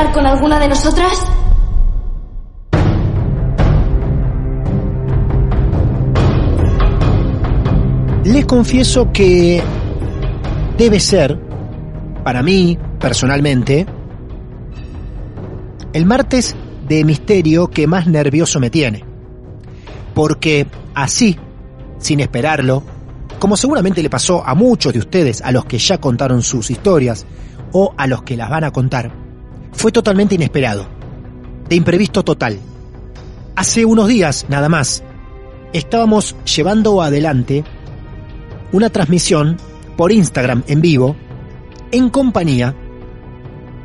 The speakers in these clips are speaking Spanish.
¿Quieres hablar con alguna de nosotras? Les confieso que debe ser, para mí, personalmente, el martes de misterio que más nervioso me tiene. Porque así, sin esperarlo, como seguramente le pasó a muchos de ustedes, a los que ya contaron sus historias o a los que las van a contar, fue totalmente inesperado, de imprevisto total. Hace unos días, nada más, estábamos llevando adelante una transmisión por Instagram en vivo, en compañía,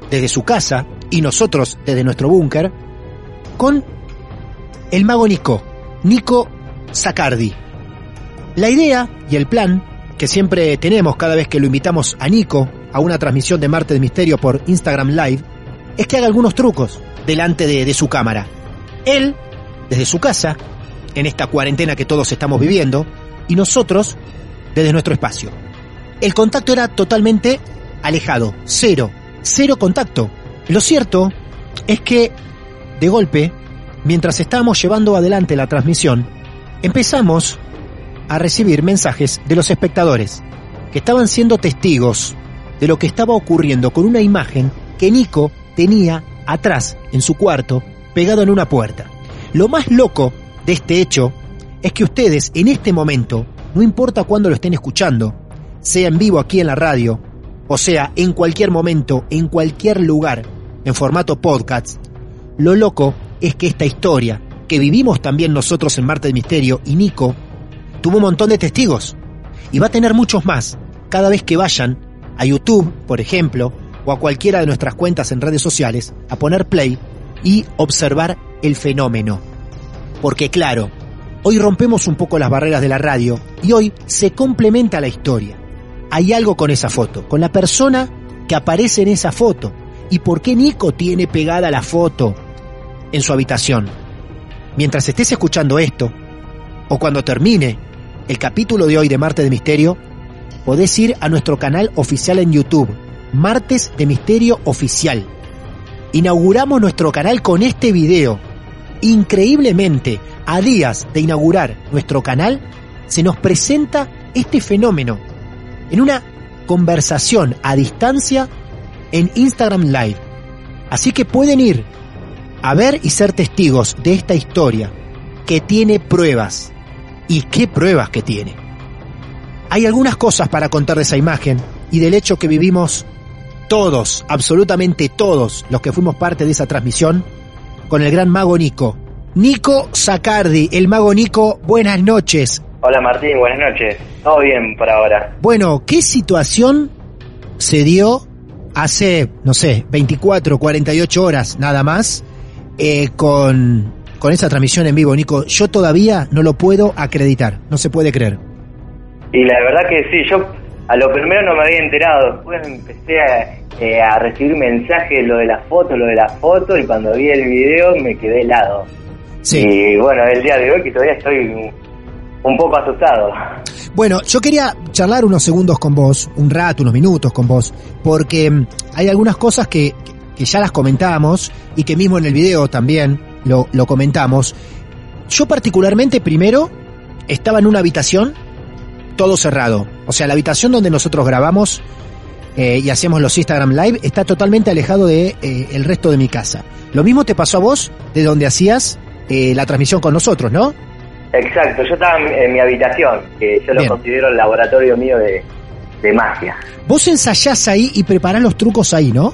desde su casa y nosotros desde nuestro búnker, con el mago Nico, Nico Sacardi. La idea y el plan que siempre tenemos cada vez que lo invitamos a Nico a una transmisión de Marte de Misterio por Instagram Live es que haga algunos trucos delante de, de su cámara. Él, desde su casa, en esta cuarentena que todos estamos viviendo, y nosotros desde nuestro espacio. El contacto era totalmente alejado, cero, cero contacto. Lo cierto es que, de golpe, mientras estábamos llevando adelante la transmisión, empezamos a recibir mensajes de los espectadores, que estaban siendo testigos de lo que estaba ocurriendo con una imagen que Nico tenía atrás, en su cuarto, pegado en una puerta. Lo más loco de este hecho es que ustedes en este momento, no importa cuándo lo estén escuchando, sea en vivo aquí en la radio, o sea en cualquier momento, en cualquier lugar, en formato podcast, lo loco es que esta historia, que vivimos también nosotros en Marte del Misterio y Nico, tuvo un montón de testigos. Y va a tener muchos más cada vez que vayan a YouTube, por ejemplo, o a cualquiera de nuestras cuentas en redes sociales a poner play y observar el fenómeno. Porque claro, hoy rompemos un poco las barreras de la radio y hoy se complementa la historia. Hay algo con esa foto, con la persona que aparece en esa foto. ¿Y por qué Nico tiene pegada la foto en su habitación? Mientras estés escuchando esto, o cuando termine el capítulo de hoy de Marte de Misterio, podés ir a nuestro canal oficial en YouTube, Martes de Misterio Oficial. Inauguramos nuestro canal con este video. Increíblemente, a días de inaugurar nuestro canal, se nos presenta este fenómeno en una conversación a distancia en Instagram Live. Así que pueden ir a ver y ser testigos de esta historia que tiene pruebas. ¿Y qué pruebas que tiene? Hay algunas cosas para contar de esa imagen y del hecho que vivimos todos, absolutamente todos los que fuimos parte de esa transmisión con el gran mago Nico. Nico Sacardi, el mago Nico, buenas noches. Hola Martín, buenas noches. Todo bien por ahora. Bueno, ¿qué situación se dio hace, no sé, 24, 48 horas nada más eh, con, con esa transmisión en vivo, Nico? Yo todavía no lo puedo acreditar, no se puede creer. Y la verdad que sí, yo a lo primero no me había enterado, después empecé a eh, a recibir mensajes, lo de la foto, lo de la foto, y cuando vi el video me quedé helado. Sí. Y bueno, el día de hoy que todavía estoy un, poco asustado. Bueno, yo quería charlar unos segundos con vos, un rato, unos minutos con vos, porque mm, hay algunas cosas que, que ya las comentamos y que mismo en el video también lo, lo comentamos. Yo particularmente primero estaba en una habitación todo cerrado. O sea, la habitación donde nosotros grabamos eh, y hacemos los Instagram Live está totalmente alejado de eh, el resto de mi casa. Lo mismo te pasó a vos de donde hacías eh, la transmisión con nosotros, ¿no? Exacto, yo estaba en, en mi habitación, que yo lo considero el laboratorio mío de, de magia. Vos ensayás ahí y preparás los trucos ahí, ¿no?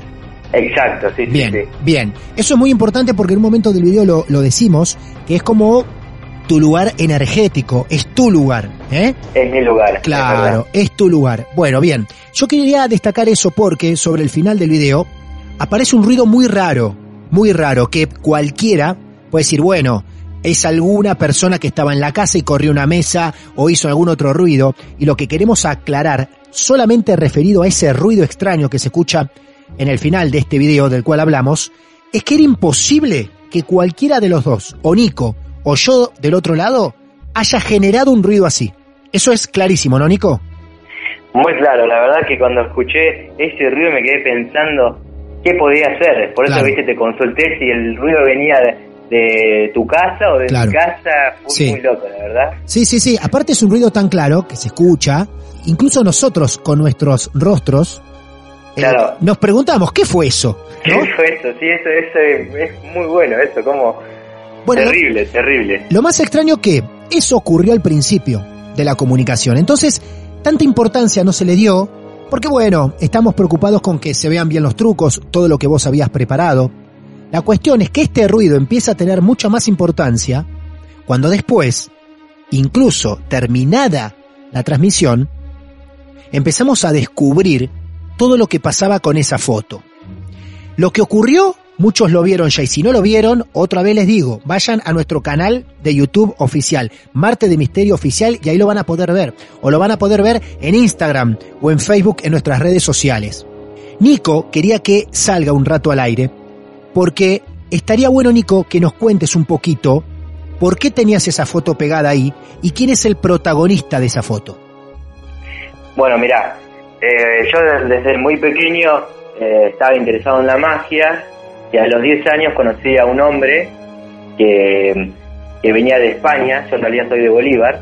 Exacto, sí, sí, Bien, sí. bien. Eso es muy importante porque en un momento del video lo, lo decimos, que es como tu lugar energético, es tu lugar, ¿eh? Es mi lugar. Claro, es tu lugar. Bueno, bien. Yo quería destacar eso porque sobre el final del video aparece un ruido muy raro, muy raro, que cualquiera puede decir, bueno, es alguna persona que estaba en la casa y corrió una mesa o hizo algún otro ruido. Y lo que queremos aclarar, solamente referido a ese ruido extraño que se escucha en el final de este video del cual hablamos, es que era imposible que cualquiera de los dos, o Nico o yo del otro lado, haya generado un ruido así. Eso es clarísimo, ¿no, Nico? Muy claro, la verdad que cuando escuché ese ruido me quedé pensando qué podía hacer. Por eso, Claro. viste, te consulté si el ruido venía de, de tu casa o de Claro. mi casa. Fue Sí. muy loco, la verdad. Sí, sí, sí. Aparte es un ruido tan claro que se escucha. Incluso nosotros con nuestros rostros eh, Claro. nos preguntamos, ¿qué fue eso? ¿Qué fue eso? Sí, eso, eso es, es muy bueno, eso, como... Bueno, lo- terrible, terrible. Lo más extraño que eso ocurrió al principio de la comunicación. Entonces, tanta importancia no se le dio, porque bueno, estamos preocupados con que se vean bien los trucos, todo lo que vos habías preparado. La cuestión es que este ruido empieza a tener mucha más importancia cuando después, incluso terminada la transmisión, empezamos a descubrir todo lo que pasaba con esa foto. Lo que ocurrió, muchos lo vieron ya, y si no lo vieron, otra vez les digo, vayan a nuestro canal de YouTube oficial, Marte de Misterio Oficial, y ahí lo van a poder ver, o lo van a poder ver en Instagram o en Facebook en nuestras redes sociales. Nico quería que salga un rato al aire, porque estaría bueno, Nico, que nos cuentes un poquito por qué tenías esa foto pegada ahí y quién es el protagonista de esa foto. Bueno, mira, eh, yo desde muy pequeño eh, estaba interesado en la magia y a los 10 años conocí a un hombre que, que venía de España, yo en realidad soy de Bolívar,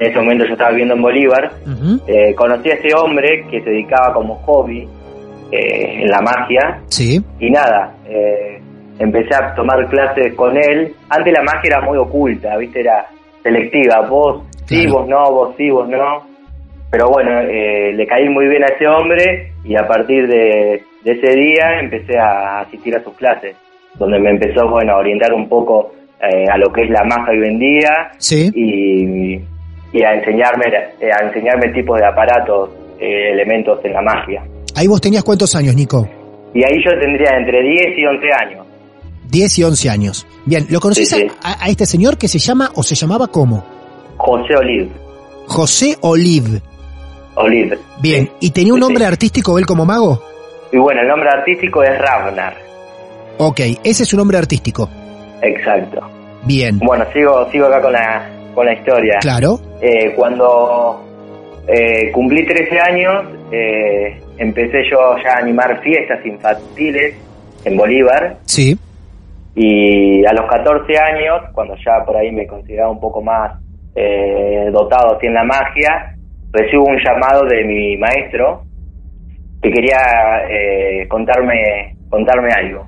en ese momento yo estaba viviendo en Bolívar, eh, conocí a este hombre que se dedicaba como hobby eh, en la magia. Sí, y nada, eh, empecé a tomar clases con él. Antes la magia era muy oculta, ¿viste? Era selectiva, vos sí, vos no, vos sí, vos no. Pero bueno, eh, le caí muy bien a ese hombre y a partir de, de ese día empecé a asistir a sus clases, donde me empezó bueno, a orientar un poco eh, a lo que es la magia hoy en día sí. y, y a enseñarme eh, a enseñarme tipos de aparatos, eh, elementos en la magia. Ahí vos tenías cuántos años, Nico? Y ahí yo tendría entre 10 y 11 años. 10 y 11 años. Bien, ¿lo conocés Sí, sí. A, a este señor que se llama o se llamaba cómo? José Oliv. José Olive. Oliv. Bien. ¿y tenía un nombre artístico él como mago? Y bueno, el nombre artístico es Ravnar. Ok, ese es su nombre artístico. Exacto. Bien, Bueno, sigo sigo acá con la, con la historia. claro. Eh, cuando eh, cumplí 13 años, eh, empecé yo ya a animar fiestas infantiles en Bolívar. Sí, Y a los 14 años, cuando ya por ahí me consideraba un poco más eh, dotado así en la magia, recibo un llamado de mi maestro que quería eh, contarme contarme algo.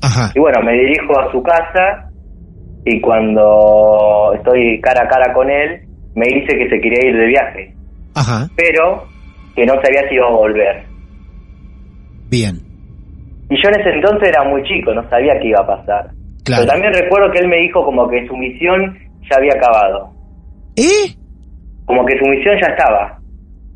ajá. Y bueno, me dirijo a su casa y cuando estoy cara a cara con él, me dice que se quería ir de viaje, Ajá, pero que no sabía si iba a volver. bien. Y yo en ese entonces era muy chico, no sabía qué iba a pasar. Claro. Pero también recuerdo que él me dijo como que su misión ya había acabado. ¿Eh? Como que su misión ya estaba.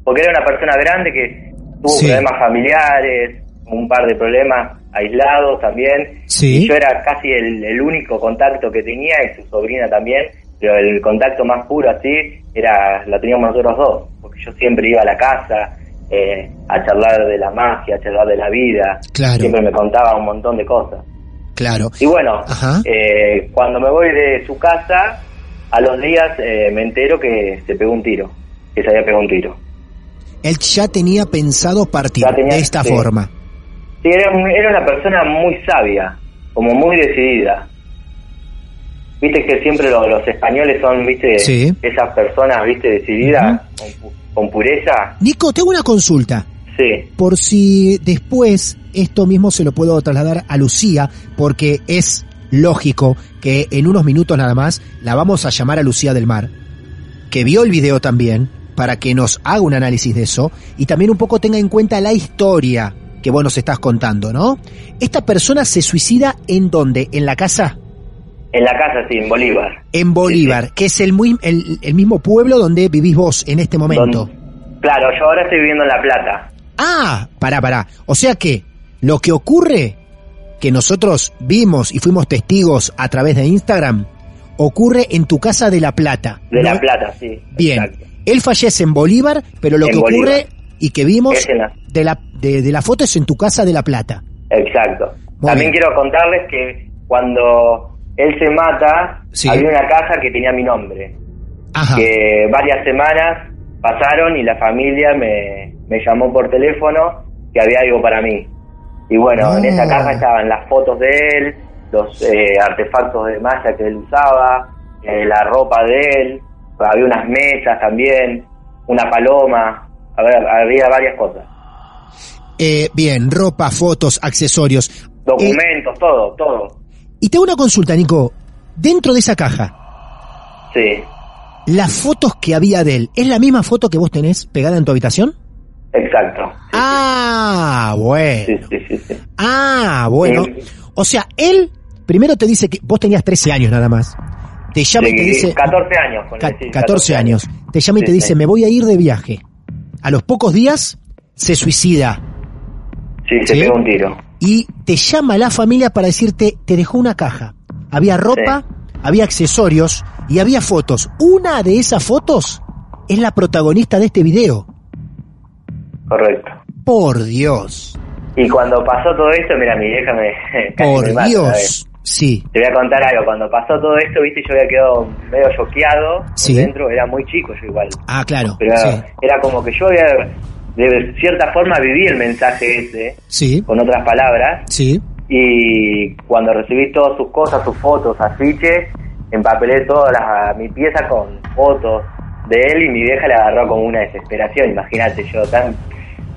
Porque era una persona grande que tuvo Sí. problemas familiares, un par de problemas aislados también. Sí. Y yo era casi el, el único contacto que tenía y su sobrina también. Pero el contacto más puro así era la teníamos nosotros dos. Porque yo siempre iba a la casa eh, a charlar de la magia, a charlar de la vida. Claro. Siempre me contaba un montón de cosas. Claro. Y bueno, eh, cuando me voy de su casa, a los días eh, me entero que se pegó un tiro, que se había pegado un tiro. Él ya tenía pensado partir tenía- de esta sí. forma. Sí, era, era una persona muy sabia, como muy decidida. Viste que siempre lo- los españoles son, viste, Sí. esas personas, viste, decididas, con, pu- con pureza. Nico, tengo una consulta. Sí, Por si después esto mismo se lo puedo trasladar a Lucía, porque es lógico que en unos minutos nada más la vamos a llamar a Lucía del Mar, que vio el video también, para que nos haga un análisis de eso y también un poco tenga en cuenta la historia que vos nos estás contando, ¿no? Esta persona se suicida en dónde? ¿En la casa? en la casa, sí, en Bolívar. En Bolívar, que es el, muy, el, el mismo pueblo donde vivís vos en este momento. Don- Claro, yo ahora estoy viviendo en La Plata. Ah, pará, pará. O sea que lo que ocurre, que nosotros vimos y fuimos testigos a través de Instagram, ocurre en tu casa de La Plata. De ¿no? La Plata, sí. Bien. exacto. Él fallece en Bolívar, pero lo En que ocurre y que vimos la- de la, de, de la foto es en tu casa de La Plata. Exacto. Muy También bien. quiero contarles que cuando él se mata, Sí. había una caja que tenía mi nombre. Ajá. que varias semanas pasaron y la familia me, me llamó por teléfono que había algo para mí. Y bueno, en esa No. caja estaban las fotos de él, los eh, artefactos de malla que él usaba, eh, la ropa de él, había unas mesas también, una paloma, había, había varias cosas. Eh, bien, ropa, fotos, accesorios. Eh, Documentos, todo, todo. y tengo una consulta, Nico. Dentro de esa caja, Sí, las fotos que había de él, ¿es la misma foto que vos tenés pegada en tu habitación? exacto. Ah, bueno. Sí, sí, sí. Ah, bueno. O sea, él primero te dice que vos tenías 13 años nada más. Te llama y te dice... 14 años. Ca- sí, 14 años. Te llama y Sí, te dice, sí. me voy a ir de viaje. A los pocos días se suicida Sí, se ¿Sí? pegó un tiro. y te llama la familia para decirte, te dejó una caja. Había ropa, había accesorios y había fotos. Una de esas fotos es la protagonista de este video. Correcto. Por Dios. Y cuando pasó todo esto, mira, mi vieja me. Por me mata. Dios. Sí. Te voy a contar algo. Cuando pasó todo esto, viste, yo había quedado medio choqueado. Sí. Dentro era muy chico yo igual. Ah, claro. Pero Sí. era como que yo había, de cierta forma, viví el mensaje ese, Sí. con otras palabras. Sí. Y cuando recibí todas sus cosas, sus fotos, afiches, empapelé toda la, mi pieza con fotos de él y mi vieja le agarró como una desesperación. Imagínate, yo tan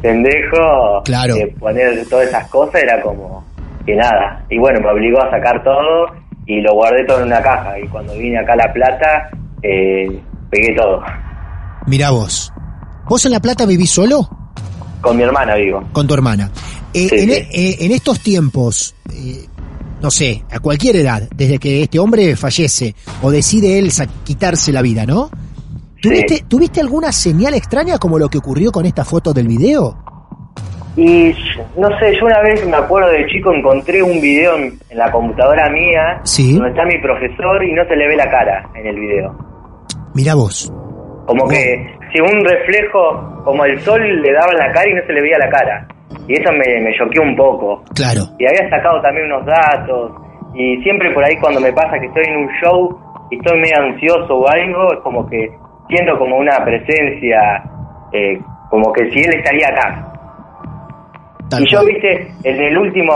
pendejo, Claro. eh, poner todas esas cosas era como que nada. Y bueno, me obligó a sacar todo y lo guardé todo en una caja. Y cuando vine acá a La Plata, eh, pegué todo. Mirá vos. ¿Vos en La Plata vivís solo? Con mi hermana vivo. Con tu hermana. Eh, Sí, en, sí. eh, en estos tiempos, eh, no sé, a cualquier edad, desde que este hombre fallece o decide él quitarse la vida, ¿no? ¿Tuviste, ¿Tuviste alguna señal extraña como lo que ocurrió con esta foto del video? Y no sé, yo una vez me acuerdo de chico encontré un video en, en la computadora mía Sí. donde está mi profesor y no se le ve la cara en el video. Mirá vos. Como que si un reflejo, como el sol le daba en la cara y no se le veía la cara. Y eso me, me choqueó un poco. Claro. Y había sacado también unos datos. Y siempre por ahí cuando me pasa que estoy en un show y estoy medio ansioso o algo, es como que siento como una presencia, eh, como que si él estaría acá. Tal y yo, viste, en el último,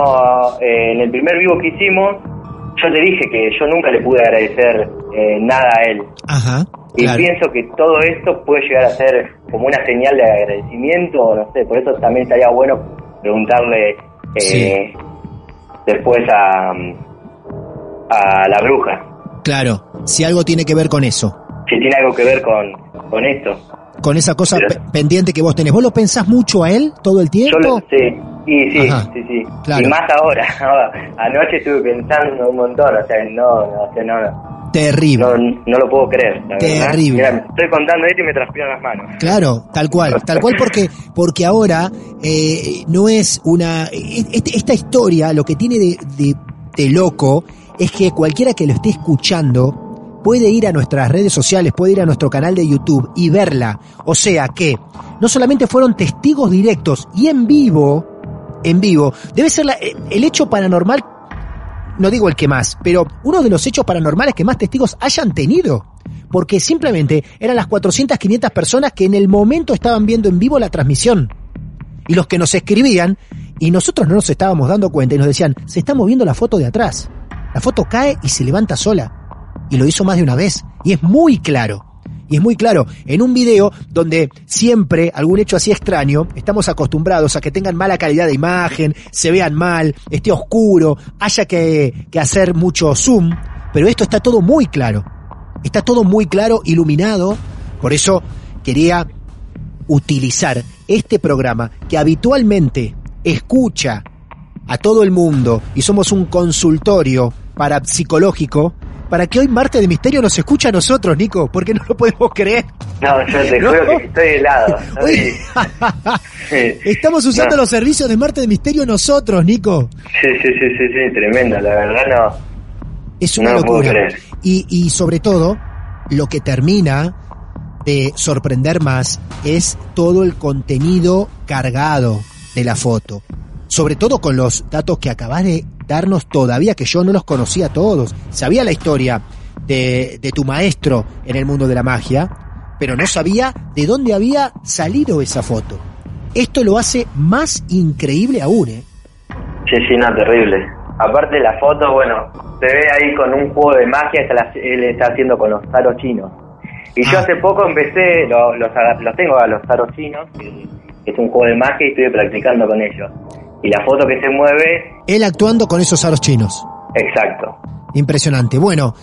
eh, en el primer vivo que hicimos, yo te dije que yo nunca le pude agradecer eh, nada a él. Ajá. Y claro. pienso que todo esto puede llegar a ser como una señal de agradecimiento, no sé, por eso también estaría bueno preguntarle eh, Sí. después a, a la bruja Claro. Si algo tiene que ver con eso. si tiene algo que ver con, con esto. Con esa cosa pendiente que vos tenés. ¿Vos lo pensás mucho a él todo el Yo tiempo? lo, sí, y sí, Ajá. sí, sí. Claro. Y más ahora. Anoche estuve pensando un montón, o sea, no, no, o sea, no, Terrible. no, no lo puedo creer. Terrible. Mira, estoy contando esto y me transpiran las manos. Claro, tal cual, tal cual porque porque ahora eh, no es una este- esta historia lo que tiene de, de- de loco es que cualquiera que lo esté escuchando puede ir a nuestras redes sociales, puede ir a nuestro canal de YouTube y verla. O sea que no solamente fueron testigos directos y en vivo, en vivo, debe ser la- el hecho paranormal, no digo el que más, pero uno de los hechos paranormales que más testigos hayan tenido. Porque simplemente eran las 400, 500 personas que en el momento estaban viendo en vivo la transmisión. Y los que nos escribían, y nosotros no nos estábamos dando cuenta y nos decían, se está moviendo la foto de atrás. La foto cae y se levanta sola. Y lo hizo más de una vez. Y es muy claro. Y es muy claro, en un video donde siempre algún hecho así extraño, estamos acostumbrados a que tengan mala calidad de imagen, se vean mal, esté oscuro, haya que, que hacer mucho zoom, pero esto está todo muy claro. Está todo muy claro, iluminado. Por eso quería utilizar este programa que habitualmente escucha a todo el mundo y somos un consultorio parapsicológico para que hoy Marte de Misterio nos escuche a nosotros, Nico, porque no lo podemos creer. No, yo te No. juro que estoy helado. Hoy-. Estamos usando No. los servicios de Marte de Misterio nosotros, Nico. Sí, sí, sí, sí, sí, tremendo, la verdad no. Es una No lo puedo locura. creer. Y, y sobre todo, lo que termina de sorprender más es todo el contenido cargado de la foto. Sobre todo con los datos que acabas de darnos todavía, que yo no los conocía todos. Sabía la historia de, de tu maestro en el mundo de la magia, pero no sabía de dónde había salido esa foto. Esto lo hace más increíble aún, ¿eh? Sí, sí, no, terrible. Aparte la foto, bueno, se ve ahí con un juego de magia que la- él está haciendo con los taros chinos. Y yo Ah. hace poco empecé, lo- los, los tengo a los taros chinos, que es un juego de magia y estoy practicando con ellos. Y la foto que se mueve, Él actuando con esos aros chinos. exacto. Impresionante. Bueno,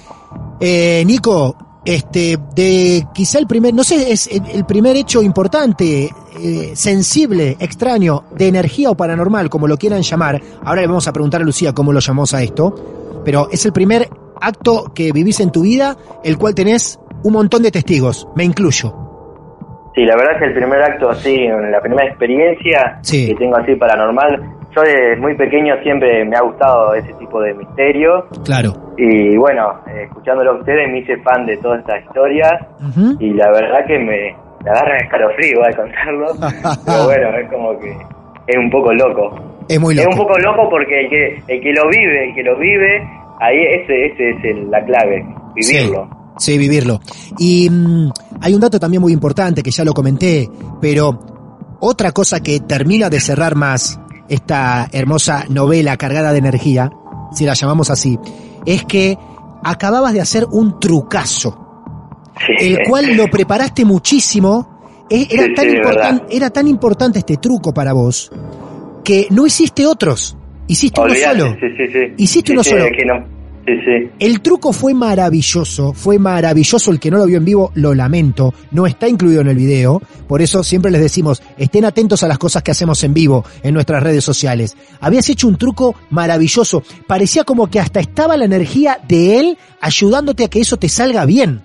eh, Nico, este, de quizá el primer, no sé, es el, primer hecho importante, eh, sensible, extraño, de energía o paranormal, como lo quieran llamar. Ahora le vamos a preguntar a Lucía cómo lo llamamos a esto, pero es el primer acto que vivís en tu vida, el cual tenés un montón de testigos, me incluyo. Sí, la verdad es que el primer acto así, la primera experiencia Sí. que tengo así paranormal, yo desde muy pequeño siempre me ha gustado ese tipo de misterio Claro. y bueno, escuchándolo a ustedes me hice fan de todas estas historias y la verdad que me, me agarra escalofrío al contarlo, pero bueno, es como que es un poco loco. Es muy Es loco. un poco loco porque el que, el que lo vive, el que lo vive, ahí ese, ese es el- la clave, vivirlo. Sí, sí, vivirlo. Y mm, hay un dato también muy importante que ya lo comenté, pero otra cosa que termina de cerrar más esta hermosa novela cargada de energía, si la llamamos así, es que acababas de hacer un trucazo, Sí. el cual lo preparaste muchísimo. e- Era, Sí, tan sí, importan- era tan importante este truco para vos que no hiciste otros, hiciste uno solo. Hiciste uno solo. es que no- Sí, sí. El truco fue maravilloso, fue maravilloso. El que no lo vio en vivo, lo lamento. No está incluido en el video. Por eso siempre les decimos, estén atentos a las cosas que hacemos en vivo en nuestras redes sociales. Habías hecho un truco maravilloso. Parecía como que hasta estaba la energía de él ayudándote a que eso te salga bien.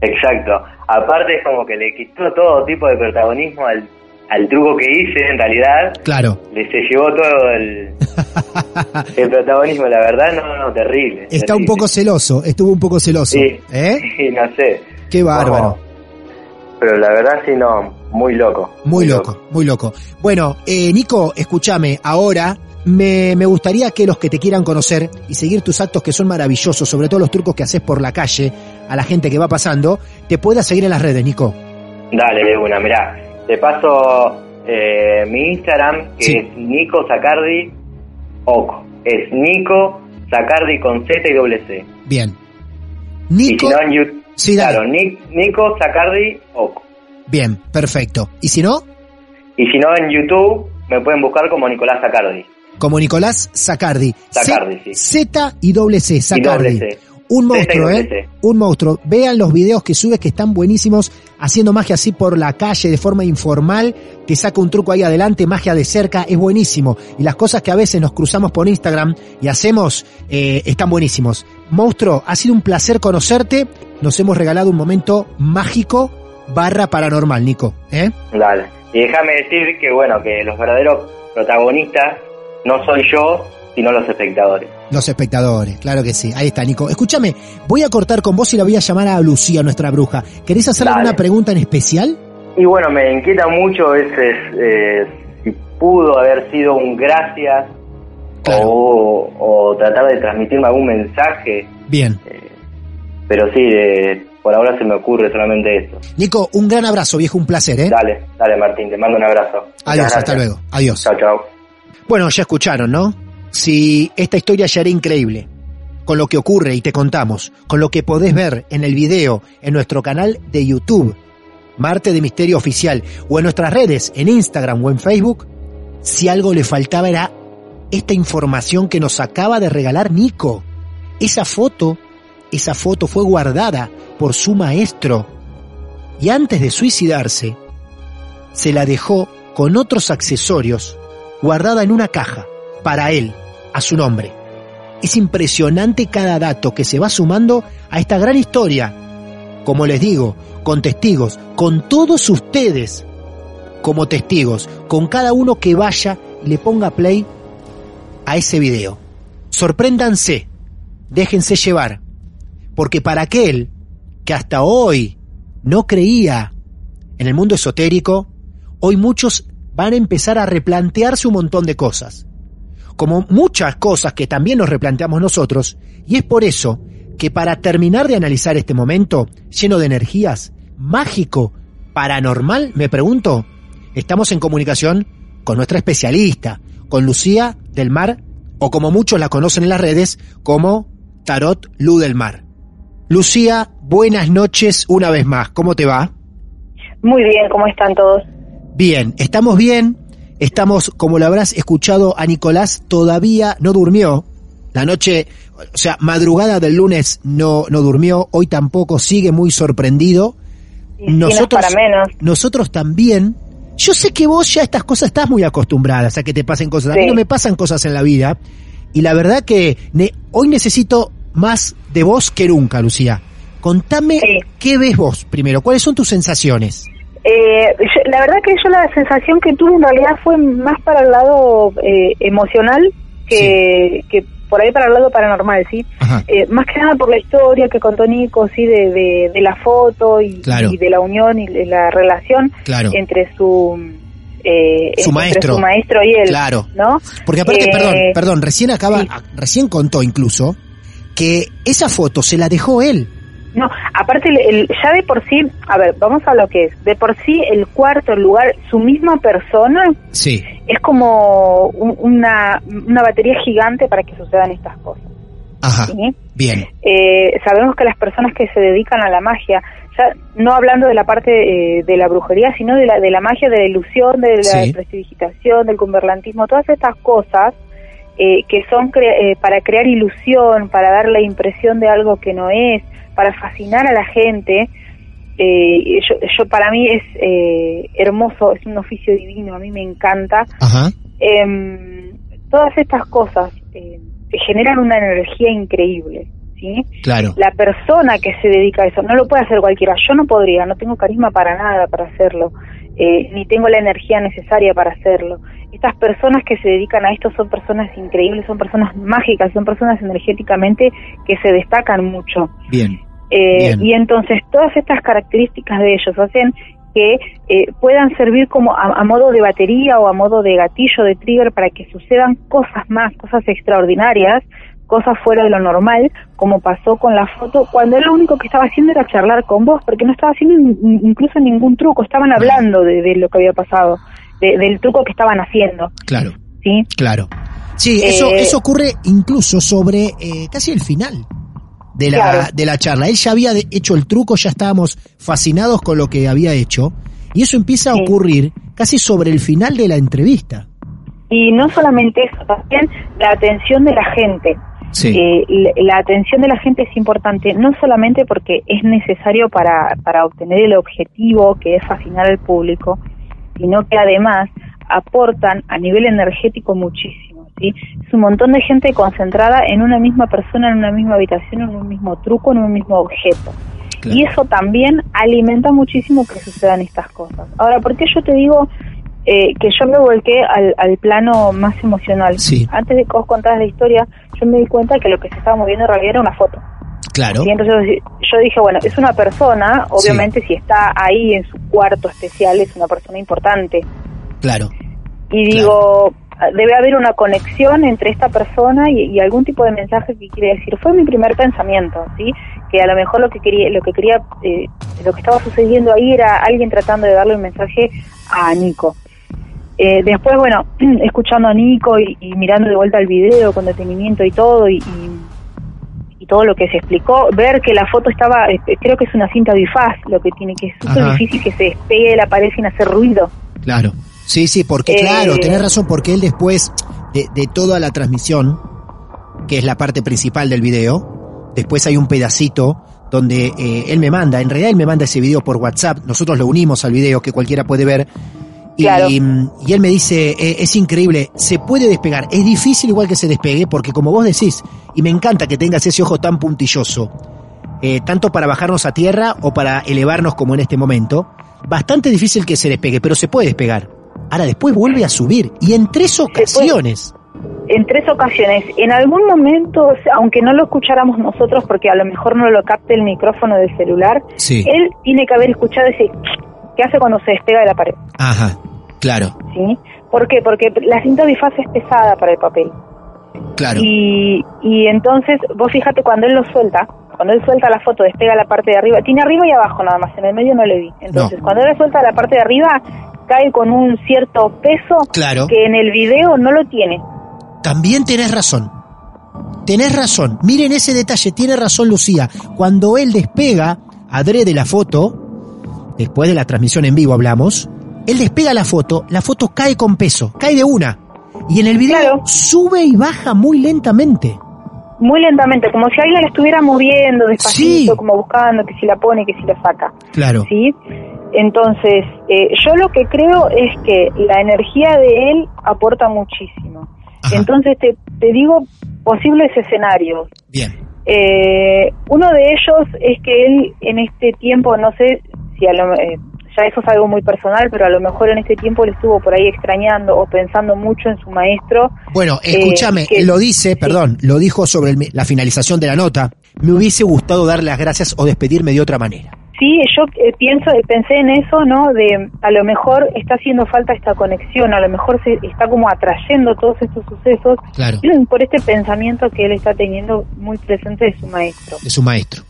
Exacto. Aparte es como que le quitó todo tipo de protagonismo al, al truco que hice, en realidad. Claro. Le se llevó todo el, el protagonismo, la verdad, no, no, terrible. Está un poco celoso, estuvo un poco celoso. Sí. ¿Eh? Sí, no sé. Qué bárbaro. No, pero la verdad sí, no, muy loco. Muy loco, muy loco. Bueno, eh, Nico, escúchame, ahora me, me gustaría que los que te quieran conocer y seguir tus actos que son maravillosos, sobre todo los trucos que haces por la calle a la gente que va pasando, te puedas seguir en las redes, Nico. Dale, de una, mirá. Te paso eh, mi Instagram, que Sí. es Nico Sacardi Oco. Es Nico Sacardi con Z y doble C. Bien. Y Nico, si no en YouTube. Sí, dale. Claro, Ni- Nico Sacardi Oco. bien, perfecto. Y si no, Y si no en YouTube, me pueden buscar como Nicolás Sacardi. como Nicolás Sacardi. Sacardi, sí. Z y doble C, Sacardi. doble C. Un monstruo, ¿eh? Un monstruo. Vean los videos que subes que están buenísimos, haciendo magia así por la calle de forma informal. Te saca un truco ahí adelante, magia de cerca, es buenísimo. Y las cosas que a veces nos cruzamos por Instagram y hacemos eh, están buenísimos. Monstruo, ha sido un placer conocerte. Nos hemos regalado un momento mágico barra paranormal, Nico. ¿eh? Dale. Y déjame decir que, bueno, que los verdaderos protagonistas no soy yo, sino los espectadores. Los espectadores, claro que sí. Ahí está, Nico. Escúchame, voy a cortar con vos y la voy a llamar a Lucía, nuestra bruja. ¿Querés hacer Dale. alguna pregunta en especial? Y bueno, me inquieta mucho a veces eh, si pudo haber sido un gracias Claro. o, o tratar de transmitirme algún mensaje, Bien. pero sí, eh, por ahora se me ocurre solamente eso. Nico, un gran abrazo, viejo, un placer, ¿eh? Dale, dale Martín, te mando un abrazo. Adiós, hasta luego. Adiós. Chao, chao. Bueno, ya escucharon, ¿no? Si esta historia ya era increíble, con lo que ocurre y te contamos, con lo que podés ver en el video en nuestro canal de YouTube, Marte de Misterio Oficial, o en nuestras redes, en Instagram o en Facebook, si algo le faltaba era esta información que nos acaba de regalar Nico. Esa foto, esa foto fue guardada por su maestro y antes de suicidarse, se la dejó con otros accesorios guardada en una caja para él, a su nombre. Es impresionante cada dato que se va sumando a esta gran historia. Como les digo, con testigos, con todos ustedes como testigos, con cada uno que vaya y le ponga play a ese video. Sorpréndanse, déjense llevar, porque para aquel que hasta hoy no creía en el mundo esotérico, hoy muchos van a empezar a replantearse un montón de cosas. Como muchas cosas que también nos replanteamos nosotros, y es por eso que para terminar de analizar este momento lleno de energías, mágico, paranormal, me pregunto, estamos en comunicación con nuestra especialista, con Lucía del Mar, o como muchos la conocen en las redes, como Tarot Lu del Mar. Lucía, buenas noches una vez más, ¿cómo te va? Muy bien, ¿cómo están todos? Bien, estamos bien, estamos, como lo habrás escuchado a Nicolás, todavía no durmió. La noche, o sea, madrugada del lunes no, no durmió, hoy tampoco, sigue muy sorprendido. Y sí, no es para menos. nosotros también. Yo sé que vos ya a estas cosas estás muy acostumbrada a que te pasen cosas. A mí no me pasan cosas en la vida. Y la verdad que ne- hoy necesito más de vos que nunca, Lucía. Contame Sí. qué ves vos primero, cuáles son tus sensaciones. Eh, yo- la verdad que yo la sensación que tuve en realidad fue más para el lado eh, emocional que, que por ahí para el lado paranormal, ¿sí? Eh, más que nada por la historia que contó Nico, sí, de, de, de la foto y, Claro. y de la unión y de la relación Claro. entre su eh, Su entre maestro. su maestro y él, Claro. ¿no? Porque aparte, Eh, perdón, perdón, recién acaba, sí. recién contó incluso que esa foto se la dejó él. No, aparte, el, el- ya de por sí, a ver, vamos a lo que es. De por sí, el cuarto, lugar, su misma persona Sí. es como un- una, una batería gigante para que sucedan estas cosas. Ajá. ¿sí? Bien. Eh, sabemos que las personas que se dedican a la magia, ya no hablando de la parte eh, de la brujería, sino de la, de la magia, de la ilusión, de la Sí. prestidigitación, del cumberlantismo, todas estas cosas eh, que son cre- eh, para crear ilusión, para dar la impresión de algo que no es, para fascinar a la gente, eh, yo, yo para mí es eh, hermoso, es un oficio divino, a mí me encanta. Ajá. Em, todas estas cosas eh, generan una energía increíble, ¿sí? Claro. La persona que se dedica a eso no lo puede hacer cualquiera. Yo no podría, no tengo carisma para nada para hacerlo, eh, ni tengo la energía necesaria para hacerlo. Estas personas que se dedican a esto son personas increíbles, son personas mágicas, son personas energéticamente que se destacan mucho. Bien. Eh, Bien. y entonces todas estas características de ellos hacen que eh, puedan servir como a, a modo de batería o a modo de gatillo, de trigger, para que sucedan cosas más, cosas extraordinarias, cosas fuera de lo normal, como pasó con la foto, cuando él lo único que estaba haciendo era charlar con vos, porque no estaba haciendo in- in- incluso ningún truco, estaban hablando de, de lo que había pasado, de- del truco que estaban haciendo, Claro. ¿sí? Claro. Sí, eso, Eh, eso ocurre incluso sobre eh, casi el final de la, Claro. de la charla. Él ya había de- hecho el truco, ya estábamos fascinados con lo que había hecho, y eso empieza a Sí. ocurrir casi sobre el final de la entrevista. Y no solamente eso, también la atención de la gente. Sí. Eh, la, la atención de la gente es importante, no solamente porque es necesario para, para obtener el objetivo que es fascinar al público, sino que además aportan a nivel energético muchísimo. ¿sí? Es un montón de gente concentrada en una misma persona, en una misma habitación, en un mismo truco, en un mismo objeto. Claro. Y eso también alimenta muchísimo que sucedan estas cosas. Ahora, ¿por qué yo te digo eh, que yo me volqué al, al plano más emocional. Sí. Antes de que vos contaras la historia, yo me di cuenta que lo que se estaba moviendo en realidad era una foto. Claro. Y entonces yo dije, bueno, es una persona, obviamente si está ahí en su cuarto especial es una persona importante. Claro. Y digo, debe haber una conexión entre esta persona y, y algún tipo de mensaje que quiere decir. Fue mi primer pensamiento, ¿sí? Que a lo mejor lo que quería, lo que quería, eh, lo que estaba sucediendo ahí era alguien tratando de darle un mensaje a Nico. Eh, después, bueno, escuchando a Nico y, y mirando de vuelta el video con detenimiento y todo, y, y- y todo lo que se explicó, ver que la foto estaba, eh, creo que es una cinta bifaz, lo que tiene que es súper difícil que se despegue de la pared sin hacer ruido. Claro. Sí, sí, porque Eh, claro, tenés razón, porque él después de, de toda la transmisión, que es la parte principal del video, después hay un pedacito donde eh, él me manda, en realidad él me manda ese video por WhatsApp, nosotros lo unimos al video que cualquiera puede ver, y, Claro. y él me dice, eh, es increíble, se puede despegar, es difícil igual que se despegue, porque como vos decís, y me encanta que tengas ese ojo tan puntilloso, eh, tanto para bajarnos a tierra o para elevarnos como en este momento, bastante difícil que se despegue, pero se puede despegar. Ahora después vuelve a subir, y en tres ocasiones. En tres ocasiones. En algún momento, aunque no lo escucháramos nosotros, porque a lo mejor no lo capte el micrófono del celular, Sí. él tiene que haber escuchado ese que hace cuando se despega de la pared. Ajá, claro, ¿sí? ¿Por qué? Porque la cinta bifaz es pesada para el papel. claro. Y, y entonces, vos fíjate cuando él lo suelta, cuando él suelta la foto, despega la parte de arriba, tiene arriba y abajo nada más, en el medio no le vi. Entonces, No. cuando él suelta la parte de arriba, cae con un cierto peso Claro. que en el video no lo tiene. También tenés razón. Tenés razón. Miren ese detalle, tiene razón Lucía. Cuando él despega, adrede la foto, después de la transmisión en vivo hablamos, él despega la foto, la foto cae con peso, cae de una. Y en el video Claro. sube y baja muy lentamente. Muy lentamente, como si alguien la estuviera moviendo despacito, Sí. como buscando que si la pone, que si la saca. Claro. ¿sí? Entonces, eh, yo lo que creo es que la energía de él aporta muchísimo. Ajá. Entonces, te, te digo posibles escenarios. Bien. Eh, uno de ellos es que él en este tiempo, no sé si a lo, eh, ya eso es algo muy personal, pero a lo mejor en este tiempo le estuvo por ahí extrañando o pensando mucho en su maestro. Bueno, Eh, escúchame, que- lo dice, perdón, lo dijo sobre el- la finalización de la nota. Me hubiese gustado darle las gracias o despedirme de otra manera. Sí, yo eh, pienso, eh, pensé en eso, ¿no? De a lo mejor está haciendo falta esta conexión, a lo mejor se está como atrayendo todos estos sucesos Claro. por este pensamiento que él está teniendo muy presente de su maestro. De su maestro.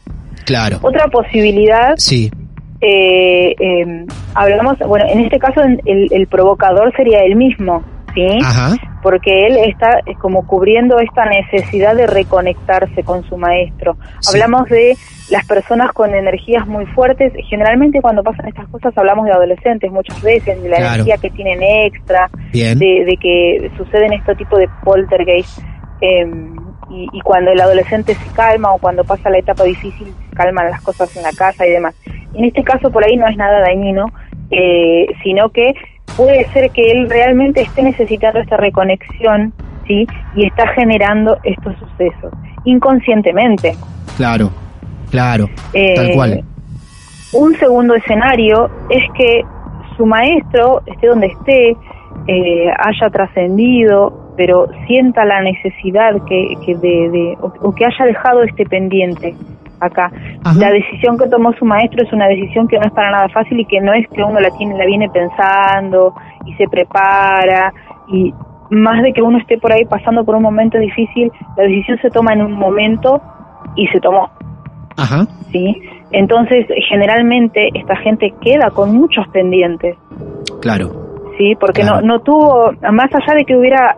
Claro. Otra posibilidad, Sí. Eh, eh, hablamos, bueno, en este caso el, el provocador sería él mismo, ¿sí? Ajá. porque él está eh, como cubriendo esta necesidad de reconectarse con su maestro. Sí. Hablamos de las personas con energías muy fuertes, generalmente cuando pasan estas cosas hablamos de adolescentes muchas veces, de la Claro. energía que tienen extra, de, de que suceden este tipo de poltergeist. eh, y, y cuando el adolescente se calma o cuando pasa la etapa difícil, se calman las cosas en la casa y demás. En este caso por ahí no es nada dañino, eh, sino que puede ser que él realmente esté necesitando esta reconexión, ¿sí? Y está generando estos sucesos inconscientemente. Claro. Claro. Eh, Tal cual. Un segundo escenario es que su maestro, esté donde esté, eh, haya trascendido, pero sienta la necesidad que, que de, de- o, o que haya dejado este pendiente acá. Ajá. La decisión que tomó su maestro es una decisión que no es para nada fácil y que no es que uno la tiene, la viene pensando y se prepara y más de que uno esté por ahí pasando por un momento difícil, la decisión se toma en un momento y se tomó. Ajá. ¿sí? Entonces, generalmente esta gente queda con muchos pendientes, Claro. ¿Sí? Porque Claro. no, no tuvo, más allá de que hubiera,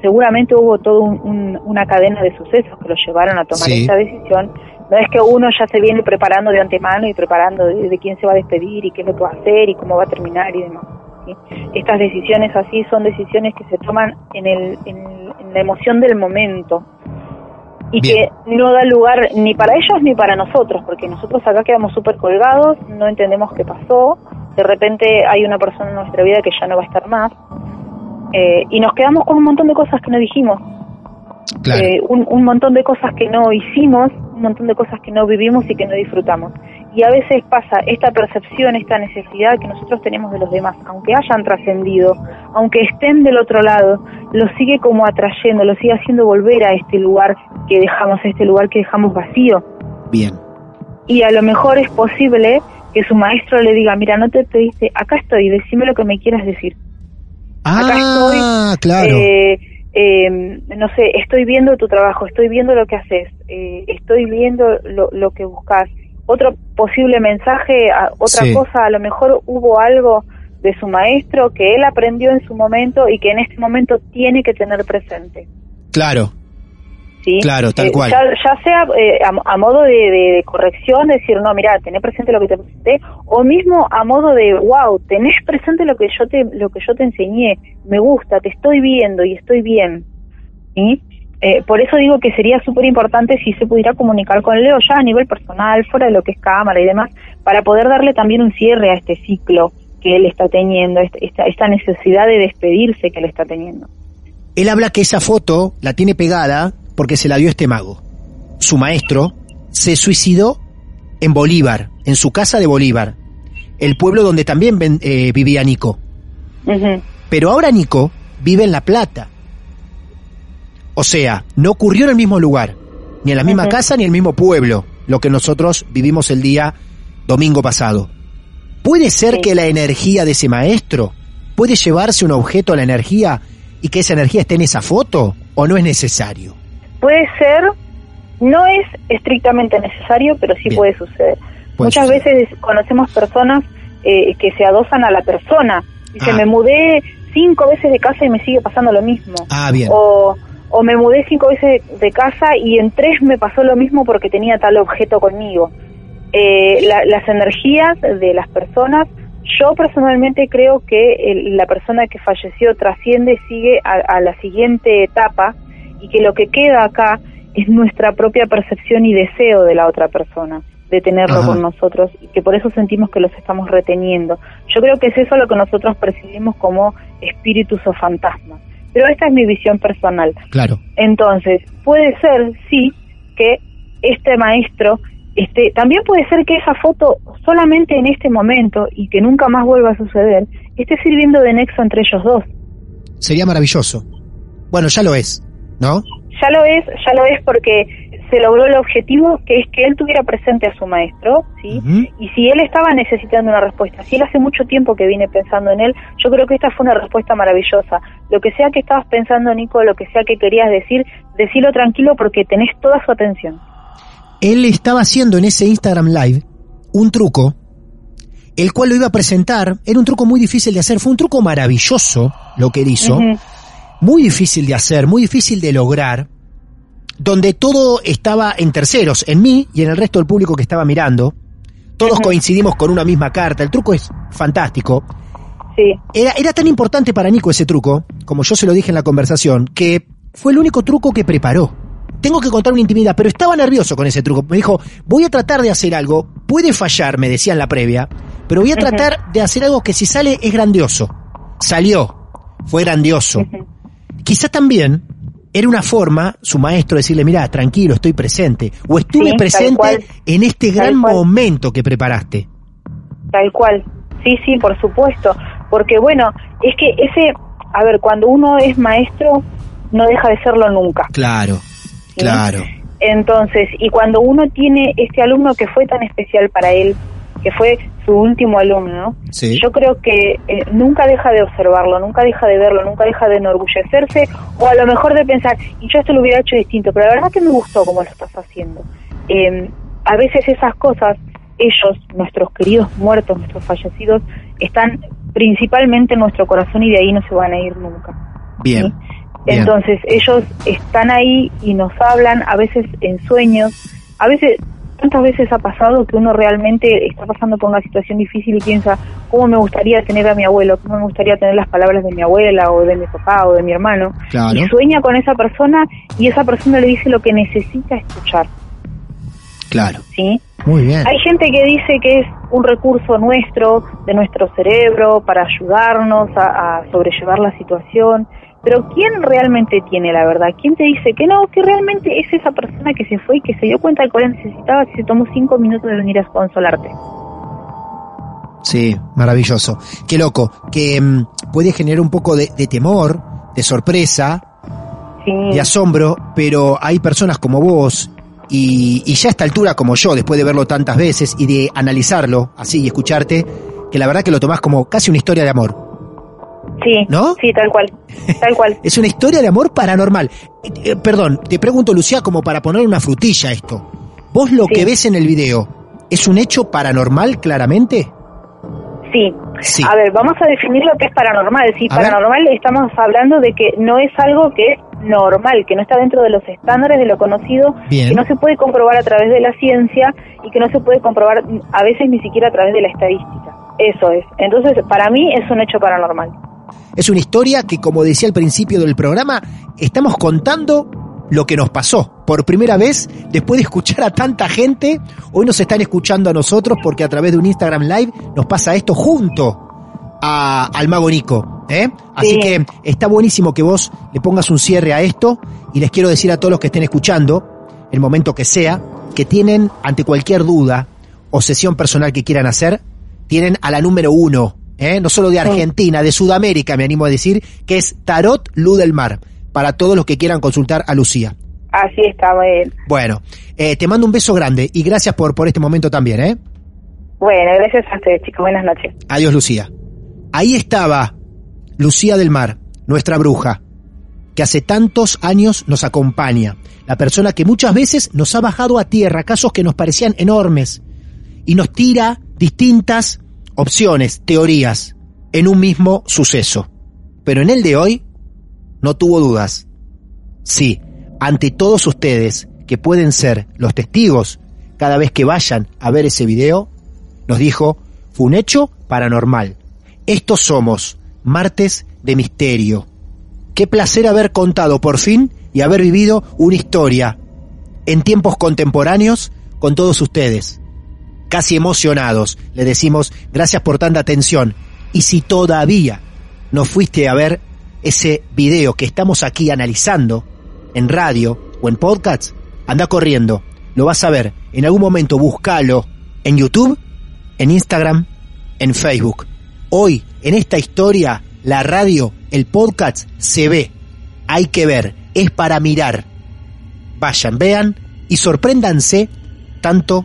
seguramente hubo toda una cadena de sucesos que lo llevaron a tomar Sí. esta decisión. No es que uno ya se viene preparando de antemano y preparando de, de quién se va a despedir y qué es lo que va a hacer y cómo va a terminar y demás. ¿sí? Estas decisiones así son decisiones que se toman en, el, en, en la emoción del momento y Bien. que no da lugar ni para ellos ni para nosotros, porque nosotros acá quedamos súper colgados, no entendemos qué pasó, de repente hay una persona en nuestra vida que ya no va a estar más, eh, y nos quedamos con un montón de cosas que no dijimos, Claro. eh, un, un montón de cosas que no hicimos, un montón de cosas que no vivimos y que no disfrutamos. y a veces pasa esta percepción, esta necesidad que nosotros tenemos de los demás, aunque hayan trascendido, aunque estén del otro lado, lo sigue como atrayendo, lo sigue haciendo volver a este lugar que dejamos, a este lugar que dejamos vacío. Bien. Y a lo mejor es posible que su maestro le diga, mira, no te pediste, acá estoy, decime lo que me quieras decir. Acá Ah, claro. Eh, eh, no sé, estoy viendo tu trabajo, estoy viendo lo que haces, eh, estoy viendo lo, lo que buscas. Otro posible mensaje, otra Sí. cosa, a lo mejor hubo algo de su maestro que él aprendió en su momento y que en este momento tiene que tener presente. Claro. ¿Sí? Claro, tal Eh, cual. Ya, ya sea eh, a, a modo de, de- de corrección, decir, no, mira, tenés presente lo que te presenté, o mismo a modo de, wow, tenés presente lo que yo te, lo que yo te enseñé, me gusta, te estoy viendo y estoy bien. ¿sí? Eh, por eso digo que sería súper importante si se pudiera comunicar con Leo ya a nivel personal, fuera de lo que es cámara y demás, para poder darle también un cierre a este ciclo que él está teniendo, este- esta, esta necesidad de despedirse que él está teniendo. Él habla que esa foto la tiene pegada porque se la dio este mago. Su maestro se suicidó en Bolívar, en su casa de Bolívar, el pueblo donde también ven- eh, vivía Nico. Pero ahora Nico vive en La Plata. O sea, no ocurrió en el mismo lugar, ni en la misma casa ni en el mismo pueblo, lo que nosotros vivimos el día domingo pasado. ¿Puede ser Sí. que la energía de ese maestro puede llevarse un objeto a la energía y que esa energía esté en esa foto o no es necesario? Puede ser, no es estrictamente necesario, pero sí Bien. puede suceder. Puede Muchas suceder. veces conocemos personas eh, que se adosan a la persona. Dice, Ah. me mudé cinco veces de casa y me sigue pasando lo mismo. Ah, bien. O, o me mudé cinco veces de, de casa y en tres me pasó lo mismo porque tenía tal objeto conmigo. Eh, la- las energías de las personas, yo personalmente creo que el- la persona que falleció trasciende, sigue a, a la siguiente etapa y que lo que queda acá es nuestra propia percepción y deseo de la otra persona de tenerlo Ajá. con nosotros y que por eso sentimos que los estamos reteniendo. Yo creo que es eso lo que nosotros percibimos como espíritus o fantasmas. Pero esta es mi visión personal. Claro. Entonces, puede ser, sí, que este maestro, este, también puede ser que esa foto solamente en este momento y que nunca más vuelva a suceder, esté sirviendo de nexo entre ellos dos. Sería maravilloso. Bueno, ya lo es, ¿no? Ya lo es, ya lo es porque se logró el objetivo que es que él tuviera presente a su maestro, ¿sí? Y si él estaba necesitando una respuesta, si él hace mucho tiempo que viene pensando en él, yo creo que esta fue una respuesta maravillosa. Lo que sea que estabas pensando, Nico, lo que sea que querías decir, decilo tranquilo porque tenés toda su atención. Él estaba haciendo en ese Instagram Live un truco, el cual lo iba a presentar. Era un truco muy difícil de hacer. Fue un truco maravilloso lo que él hizo. Muy difícil de hacer, muy difícil de lograr. Donde todo estaba en terceros, en mí y en el resto del público que estaba mirando. Todos coincidimos con una misma carta. El truco es fantástico. Sí, Era, era tan importante para Nico ese truco, como yo se lo dije en la conversación, que fue el único truco que preparó. Tengo que contar una intimidad, pero estaba nervioso con ese truco. Me dijo, voy a tratar de hacer algo, puede fallar, me decía en la previa, pero voy a tratar de hacer algo que si sale es grandioso. Salió, fue grandioso. Quizá también era una forma, su maestro, decirle, mira, tranquilo, estoy presente, o estuve Sí, presente cual. en este gran cual. momento que preparaste. Tal cual. Sí, sí, por supuesto. Porque bueno, es que ese, a ver, cuando uno es maestro, no deja de serlo nunca. Claro, ¿sí? claro. Entonces, y cuando uno tiene este alumno que fue tan especial para él, que fue su último alumno, Sí. yo creo que eh, nunca deja de observarlo, nunca deja de verlo, nunca deja de enorgullecerse o a lo mejor de pensar, y yo esto lo hubiera hecho distinto, pero la verdad que me gustó como lo estás haciendo. Eh, a veces esas cosas, ellos, nuestros queridos muertos, nuestros fallecidos, están principalmente en nuestro corazón y de ahí no se van a ir nunca. Bien. ¿sí? bien. Entonces ellos están ahí y nos hablan, a veces en sueños, a veces, tantas veces ha pasado que uno realmente está pasando por una situación difícil y piensa, ¿cómo me gustaría tener a mi abuelo? ¿Cómo me gustaría tener las palabras de mi abuela o de mi papá o de mi hermano? Claro. Y sueña con esa persona y esa persona le dice lo que necesita escuchar, Claro. ¿sí? Muy bien. Hay gente que dice que es un recurso nuestro, de nuestro cerebro, para ayudarnos a, a sobrellevar la situación, Pero ¿quién realmente tiene la verdad? ¿Quién te dice que no, que realmente es esa persona que se fue y que se dio cuenta de que necesitaba, que se tomó cinco minutos de venir a consolarte? Sí, maravilloso. Qué loco, que mm, puede generar un poco de, de temor, de sorpresa, de asombro, pero hay personas como vos y, y, ya a esta altura como yo, después de verlo tantas veces y de analizarlo así y escucharte, que la verdad que lo tomás como casi una historia de amor. Sí, ¿no? Sí, tal cual, tal cual. es una historia de amor paranormal. Eh, eh, perdón, te pregunto Lucía como para poner una frutilla a esto. ¿Vos lo que ves en el video es un hecho paranormal claramente? Sí. A ver, vamos a definir lo que es paranormal. Sí, paranormal estamos hablando de que no es algo que es normal, que no está dentro de los estándares de lo conocido, que no se puede comprobar a través de la ciencia y que no se puede comprobar a veces ni siquiera a través de la estadística. Eso es. Entonces, para mí es un hecho paranormal. Es una historia que, como decía al principio del programa, estamos contando lo que nos pasó. Por primera vez, después de escuchar a tanta gente, hoy nos están escuchando a nosotros porque a través de un Instagram Live nos pasa esto junto a, al mago Nico. ¿eh? Así que está buenísimo que vos le pongas un cierre a esto y les quiero decir a todos los que estén escuchando, el momento que sea, que tienen ante cualquier duda o sesión personal que quieran hacer, tienen a la número uno, ¿eh? no solo de Argentina, de Sudamérica, me animo a decir, que es Tarot Luz del Mar para todos los que quieran consultar a Lucía. Así está, bien. Bueno, eh, te mando un beso grande y gracias por, por este momento también, ¿eh? Bueno, gracias a ustedes, chicos. Buenas noches. Adiós, Lucía. Ahí estaba Lucía del Mar, nuestra bruja, que hace tantos años nos acompaña. La persona que muchas veces nos ha bajado a tierra casos que nos parecían enormes y nos tira distintas opciones, teorías, en un mismo suceso. Pero en el de hoy no tuvo dudas. Sí, ante todos ustedes, que pueden ser los testigos cada vez que vayan a ver ese video, nos dijo, fue un hecho paranormal. Estos somos, martes de misterio. Qué placer haber contado por fin y haber vivido una historia en tiempos contemporáneos con todos ustedes. Casi emocionados, le decimos gracias por tanta atención. Y si todavía no fuiste a ver ese video que estamos aquí analizando en radio o en podcast, anda corriendo, lo vas a ver. En algún momento búscalo en YouTube, en Instagram, en Facebook. Hoy, en esta historia, la radio, el podcast se ve. Hay que ver, es para mirar. Vayan, vean y sorpréndanse tanto